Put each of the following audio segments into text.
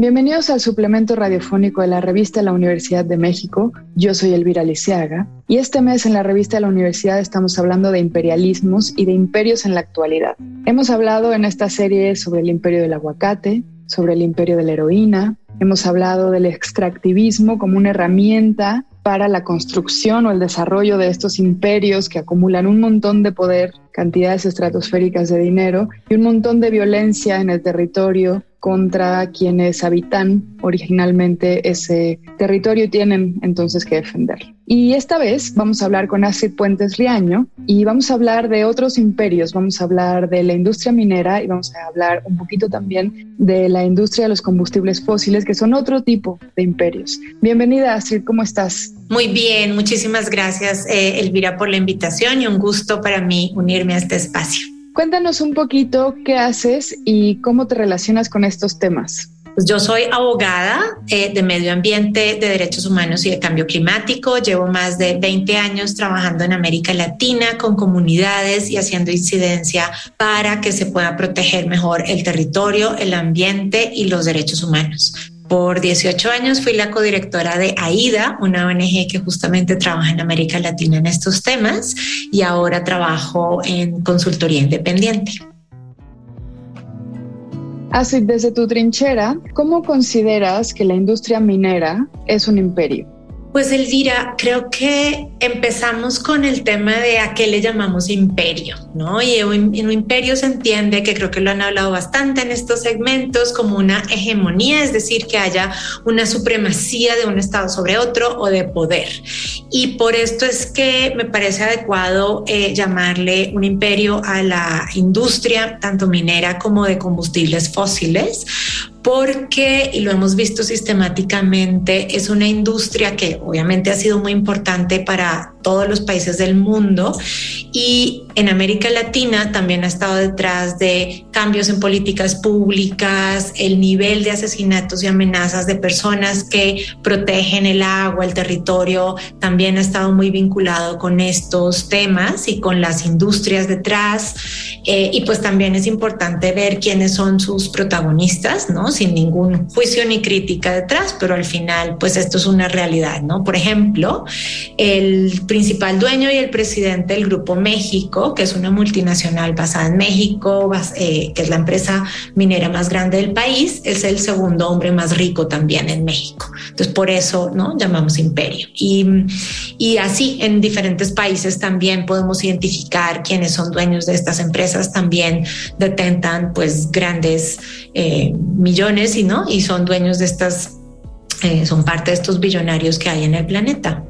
Bienvenidos al suplemento radiofónico de la revista la Universidad de México. Yo soy Elvira Lisiaga y este mes en la revista de la Universidad estamos hablando de imperialismos y de imperios en la actualidad. Hemos hablado en esta serie sobre el imperio del aguacate, sobre el imperio de la heroína, hemos hablado del extractivismo como una herramienta para la construcción o el desarrollo de estos imperios que acumulan un montón de poder, cantidades estratosféricas de dinero y un montón de violencia en el territorio contra quienes habitan originalmente ese territorio y tienen entonces que defenderlo. Y esta vez vamos a hablar con Astrid Puentes Riaño y vamos a hablar de otros imperios, vamos a hablar de la industria minera y vamos a hablar un poquito también de la industria de los combustibles fósiles, que son otro tipo de imperios. Bienvenida Astrid, ¿cómo estás? Muy bien, muchísimas gracias eh, Elvira por la invitación y un gusto para mí unirme a este espacio. Cuéntanos un poquito qué haces y cómo te relacionas con estos temas. Pues yo soy abogada eh, de medio ambiente, de derechos humanos y de cambio climático. Llevo más de 20 años trabajando en América Latina con comunidades y haciendo incidencia para que se pueda proteger mejor el territorio, el ambiente y los derechos humanos. Por 18 años fui la codirectora de AIDA, una ONG que justamente trabaja en América Latina en estos temas y ahora trabajo en consultoría independiente. Así, desde tu trinchera, ¿cómo consideras que la industria minera es un imperio? Pues Elvira, creo que empezamos con el tema de a qué le llamamos imperio, ¿no? Y en un imperio se entiende, que creo que lo han hablado bastante en estos segmentos, como una hegemonía, es decir, que haya una supremacía de un Estado sobre otro o de poder. Y por esto es que me parece adecuado eh, llamarle un imperio a la industria, tanto minera como de combustibles fósiles, porque, y lo hemos visto sistemáticamente, es una industria que obviamente ha sido muy importante para todos los países del mundo y en América Latina también ha estado detrás de cambios en políticas públicas, el nivel de asesinatos y amenazas de personas que protegen el agua, el territorio, también ha estado muy vinculado con estos temas y con las industrias detrás. Eh, y pues también es importante ver quiénes son sus protagonistas, ¿no? Sin ningún juicio ni crítica detrás, pero al final pues esto es una realidad, ¿no? Por ejemplo, el principal dueño y el presidente del Grupo México, que es una multinacional basada en México, eh, que es la empresa minera más grande del país, es el segundo hombre más rico también en México. Entonces, por eso, ¿no? Llamamos imperio. Y, así, en diferentes países también podemos identificar quiénes son dueños de estas empresas, también detentan pues grandes eh, millones y, ¿no? y son dueños de estas, eh, son parte de estos billonarios que hay en el planeta.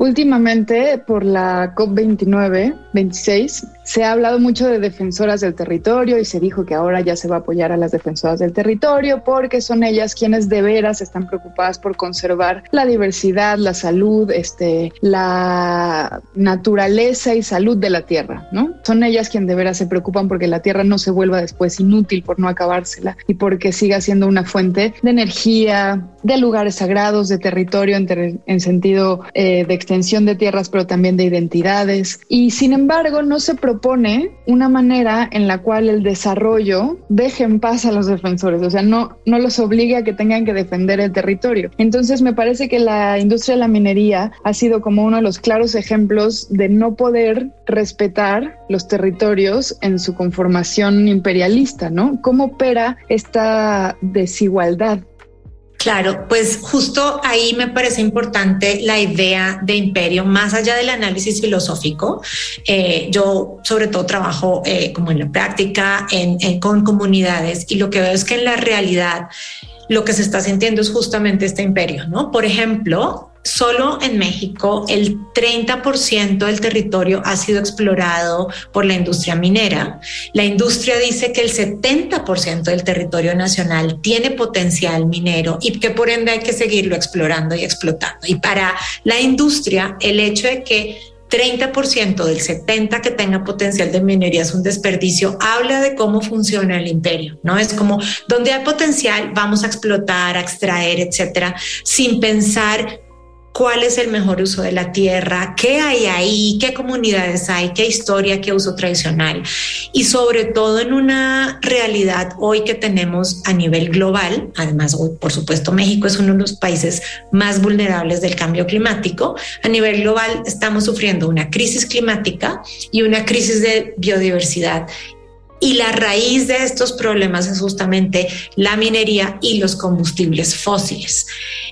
Últimamente, por la COP29, 26, se ha hablado mucho de defensoras del territorio y se dijo que ahora ya se va a apoyar a las defensoras del territorio porque son ellas quienes de veras están preocupadas por conservar la diversidad, la salud, este, la naturaleza y salud de la tierra, ¿no? Son ellas quienes de veras se preocupan porque la tierra no se vuelva después inútil por no acabársela y porque siga siendo una fuente de energía, de lugares sagrados, de territorio en, en sentido eh, de extensión de tierras, pero también de identidades. Y sin embargo, no se propone una manera en la cual el desarrollo deje en paz a los defensores, o sea, no, no los obligue a que tengan que defender el territorio. Entonces, me parece que la industria de la minería ha sido como uno de los claros ejemplos de no poder respetar los territorios en su conformación imperialista, ¿no? ¿Cómo opera esta desigualdad Claro, pues justo ahí me parece importante la idea de imperio, más allá del análisis filosófico. Eh, yo sobre todo trabajo eh, como en la práctica con comunidades y lo que veo es que en la realidad lo que se está sintiendo es justamente este imperio, ¿no? Por ejemplo, Solo en México el 30% del territorio ha sido explorado por la industria minera. La industria dice que el 70% del territorio nacional tiene potencial minero y que por ende hay que seguirlo explorando y explotando. Y para la industria, el hecho de que 30% del 70% que tenga potencial de minería es un desperdicio, habla de cómo funciona el imperio, ¿no? Es como donde hay potencial, vamos a explotar, a extraer, etcétera, sin pensar cuál es el mejor uso de la tierra, qué hay ahí, qué comunidades hay, qué historia, qué uso tradicional. Y sobre todo en una realidad hoy que tenemos a nivel global, además por supuesto México es uno de los países más vulnerables del cambio climático, a nivel global estamos sufriendo una crisis climática y una crisis de biodiversidad y la raíz de estos problemas es justamente la minería y los combustibles fósiles.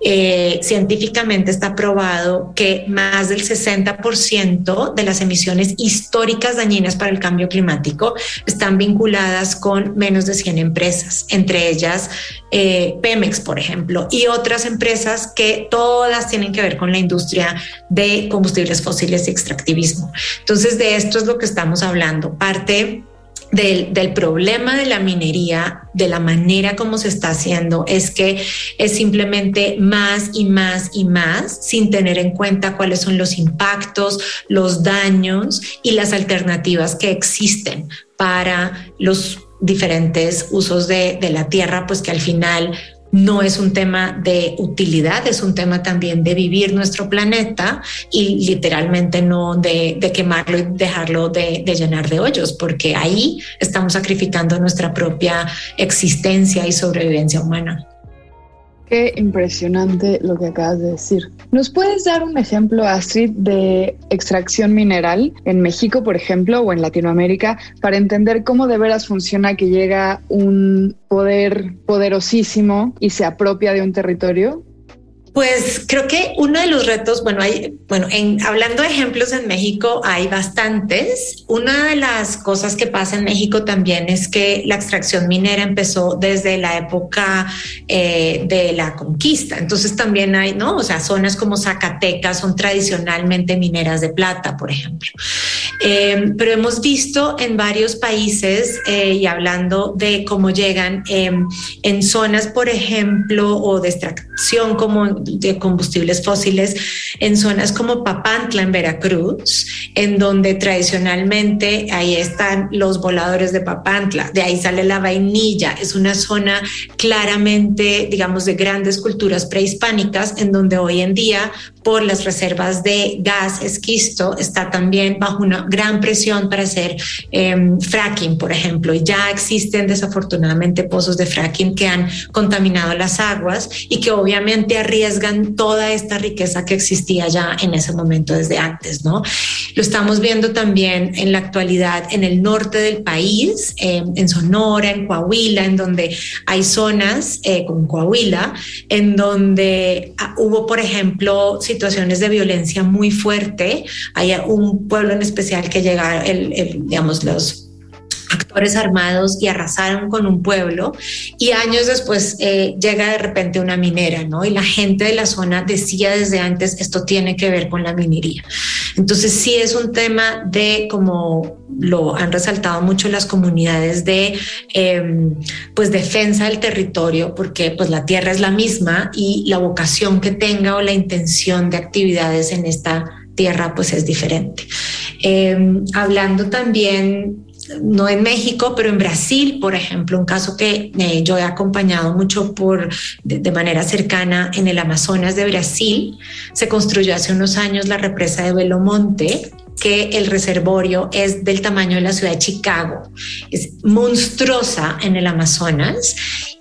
Eh, científicamente está probado que más del 60% de las emisiones históricas dañinas para el cambio climático están vinculadas con menos de 100 empresas, entre ellas eh, Pemex, por ejemplo, y otras empresas que todas tienen que ver con la industria de combustibles fósiles y extractivismo. Entonces, de esto es lo que estamos hablando. Parte del, problema de la minería, de la manera como se está haciendo, es que es simplemente más y más y más sin tener en cuenta cuáles son los impactos, los daños y las alternativas que existen para los diferentes usos de, de la tierra, pues que al final no es un tema de utilidad, es un tema también de vivir nuestro planeta y literalmente no de, quemarlo y dejarlo de, llenar de hoyos, porque ahí estamos sacrificando nuestra propia existencia y sobrevivencia humana. Qué impresionante lo que acabas de decir. ¿Nos puedes dar un ejemplo, Astrid, de extracción mineral en México, por ejemplo, o en Latinoamérica, para entender cómo de veras funciona que llega un poder poderosísimo y se apropia de un territorio? Pues creo que uno de los retos, bueno, hay, bueno, en, hablando de ejemplos en México hay bastantes. Una de las cosas que pasa en México también es que la extracción minera empezó desde la época eh, de la conquista. Entonces también hay, ¿no? O sea, zonas como Zacatecas son tradicionalmente mineras de plata, por ejemplo. Eh, pero hemos visto en varios países eh, y hablando de cómo llegan en zonas, por ejemplo, o de extracción como de combustibles fósiles en zonas como Papantla, en Veracruz, en donde tradicionalmente ahí están los voladores de Papantla, de ahí sale la vainilla, es una zona claramente, digamos, de grandes culturas prehispánicas, en donde hoy en día, por las reservas de gas esquisto, está también bajo una gran presión para hacer em, fracking, por ejemplo, y ya existen desafortunadamente pozos de fracking que han contaminado las aguas y que obviamente arriesgan toda esta riqueza que existía ya en ese momento desde antes, ¿no? Lo estamos viendo también en la actualidad en el norte del país, en Sonora, en Coahuila, en donde hay zonas eh, Coahuila, en donde ah, hubo, por ejemplo, situaciones de violencia muy fuerte. Hay un pueblo en especial que llega, el, digamos, los actores armados y arrasaron con un pueblo y años después eh, llega de repente una minera, ¿no? Y la gente de la zona decía desde antes, esto tiene que ver con la minería. Entonces sí es un tema de, como lo han resaltado mucho las comunidades, de em, pues defensa del territorio, porque pues la tierra es la misma y la vocación que tenga o la intención de actividades en esta tierra pues es diferente. Em, hablando también no en México, pero en Brasil, por ejemplo, un caso que eh, yo he acompañado mucho por, de, manera cercana en el Amazonas de Brasil, se construyó hace unos años la represa de Belo Monte, que el reservorio es del tamaño de la ciudad de Chicago, es monstruosa en el Amazonas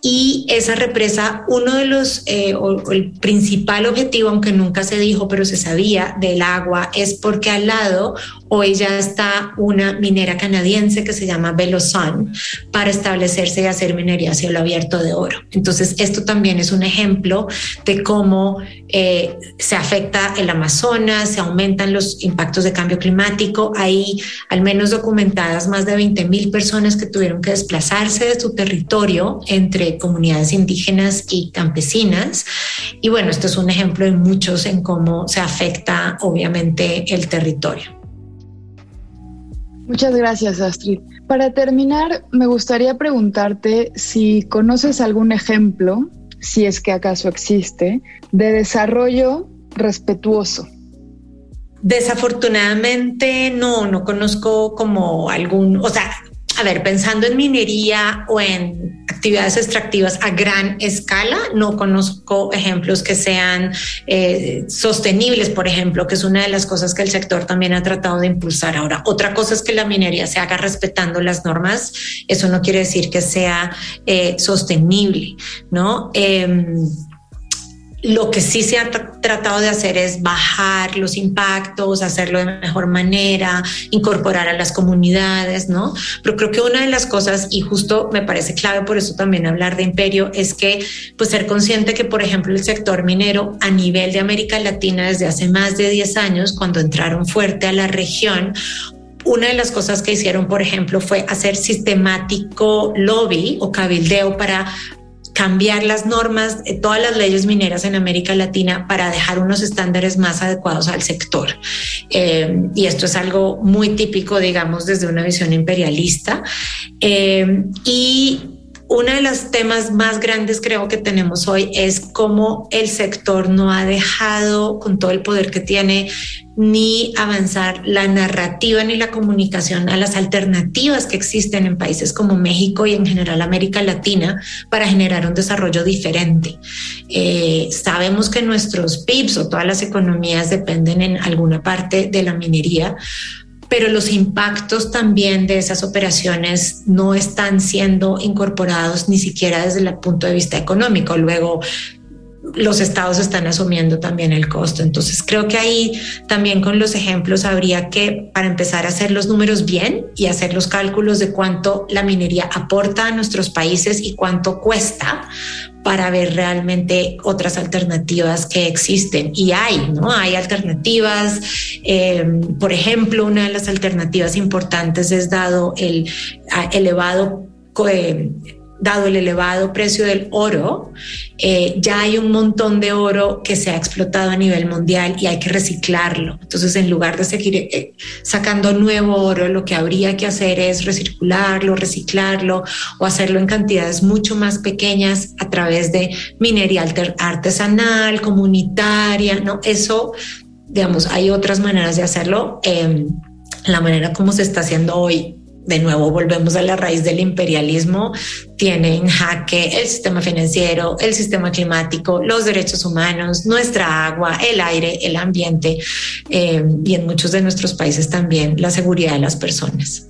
y esa represa, uno de los, eh, o, el principal objetivo, aunque nunca se dijo, pero se sabía del agua, es porque al lado hoy ya está una minera canadiense que se llama Sun para establecerse y hacer minería a cielo abierto de oro. Entonces, esto también es un ejemplo de cómo eh, se afecta el Amazonas, se aumentan los impactos de cambio climático. Hay al menos documentadas más de 20 mil personas que tuvieron que desplazarse de su territorio entre comunidades indígenas y campesinas. Y bueno, esto es un ejemplo de muchos en cómo se afecta obviamente el territorio. Muchas gracias, Astrid. Para terminar, me gustaría preguntarte si conoces algún ejemplo, si es que acaso existe, de desarrollo respetuoso. Desafortunadamente no, no conozco como algún, o sea, a ver, pensando en minería o en actividades extractivas a gran escala, no conozco ejemplos que sean eh, sostenibles, por ejemplo, que es una de las cosas que el sector también ha tratado de impulsar ahora. Otra cosa es que la minería se haga respetando las normas. Eso no quiere decir que sea eh, sostenible, ¿no? Em, lo que sí se ha tratado de hacer es bajar los impactos, hacerlo de mejor manera, incorporar a las comunidades, ¿no? Pero creo que una de las cosas, y justo me parece clave por eso también hablar de imperio, es que pues ser consciente que, por ejemplo, el sector minero a nivel de América Latina desde hace más de 10 años, cuando entraron fuerte a la región, una de las cosas que hicieron, por ejemplo, fue hacer sistemático lobby o cabildeo para cambiar las normas, de todas las leyes mineras en América Latina para dejar unos estándares más adecuados al sector. Eh, y esto es algo muy típico, digamos, desde una visión imperialista. Eh, y uno de los temas más grandes creo que tenemos hoy es cómo el sector no ha dejado con todo el poder que tiene ni avanzar la narrativa ni la comunicación a las alternativas que existen en países como México y en general América Latina para generar un desarrollo diferente. Eh, sabemos que nuestros PIBs o todas las economías dependen en alguna parte de la minería, pero los impactos también de esas operaciones no están siendo incorporados ni siquiera desde el punto de vista económico. Luego, los estados están asumiendo también el costo. Entonces creo que ahí también con los ejemplos habría que, para empezar a hacer los números bien y hacer los cálculos de cuánto la minería aporta a nuestros países y cuánto cuesta para ver realmente otras alternativas que existen. Y hay, ¿no? Hay alternativas. Eh, por ejemplo, una de las alternativas importantes es dado el elevado eh, dado el elevado precio del oro, eh, ya hay un montón de oro que se ha explotado a nivel mundial y hay que reciclarlo. Entonces, en lugar de seguir eh, sacando nuevo oro, lo que habría que hacer es recircularlo, reciclarlo o hacerlo en cantidades mucho más pequeñas a través de minería artesanal, comunitaria, ¿no? Eso, digamos, hay otras maneras de hacerlo. Em, la manera como se está haciendo hoy de nuevo volvemos a la raíz del imperialismo, tiene en jaque el sistema financiero, el sistema climático, los derechos humanos, nuestra agua, el aire, el ambiente eh, y en muchos de nuestros países también la seguridad de las personas.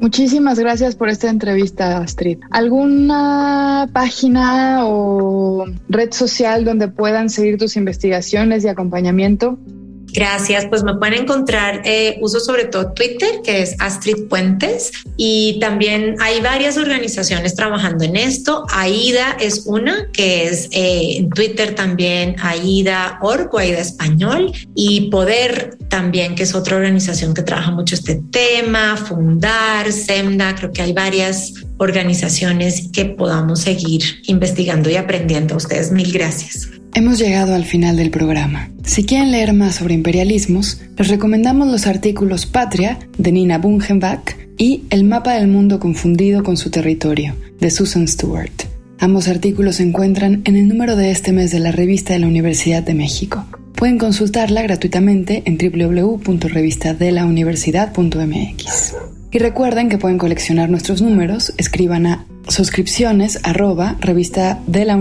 Muchísimas gracias por esta entrevista, Astrid. ¿Alguna página o red social donde puedan seguir tus investigaciones y acompañamiento? Gracias, pues me pueden encontrar, eh, uso sobre todo Twitter, que es Astrid Puentes, y también hay varias organizaciones trabajando en esto. AIDA es una, que es eh, en Twitter también AIDA.org o AIDA Español, y Poder también, que es otra organización que trabaja mucho este tema, Fundar, SEMDA, creo que hay varias organizaciones que podamos seguir investigando y aprendiendo. A ustedes mil gracias. Hemos llegado al final del programa. Si quieren leer más sobre imperialismos, les recomendamos los artículos Patria de Nina Bungenbach y El mapa del mundo confundido con su territorio de Susan Stewart. Ambos artículos se encuentran en el número de este mes de la revista de la Universidad de México. Pueden consultarla gratuitamente en www.revistadelauniversidad.mx. Y recuerden que pueden coleccionar nuestros números, escriban a suscripciones arroba revista de la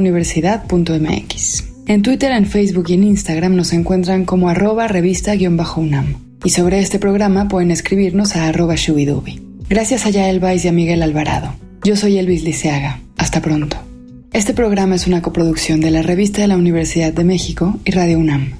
En Twitter, en Facebook y en Instagram nos encuentran como arroba revista-unam. Y sobre este programa pueden escribirnos a arroba shubidubi. Gracias a Yael Baiz y a Miguel Alvarado. Yo soy Elvis Liceaga. Hasta pronto. Este programa es una coproducción de la Revista de la Universidad de México y Radio UNAM.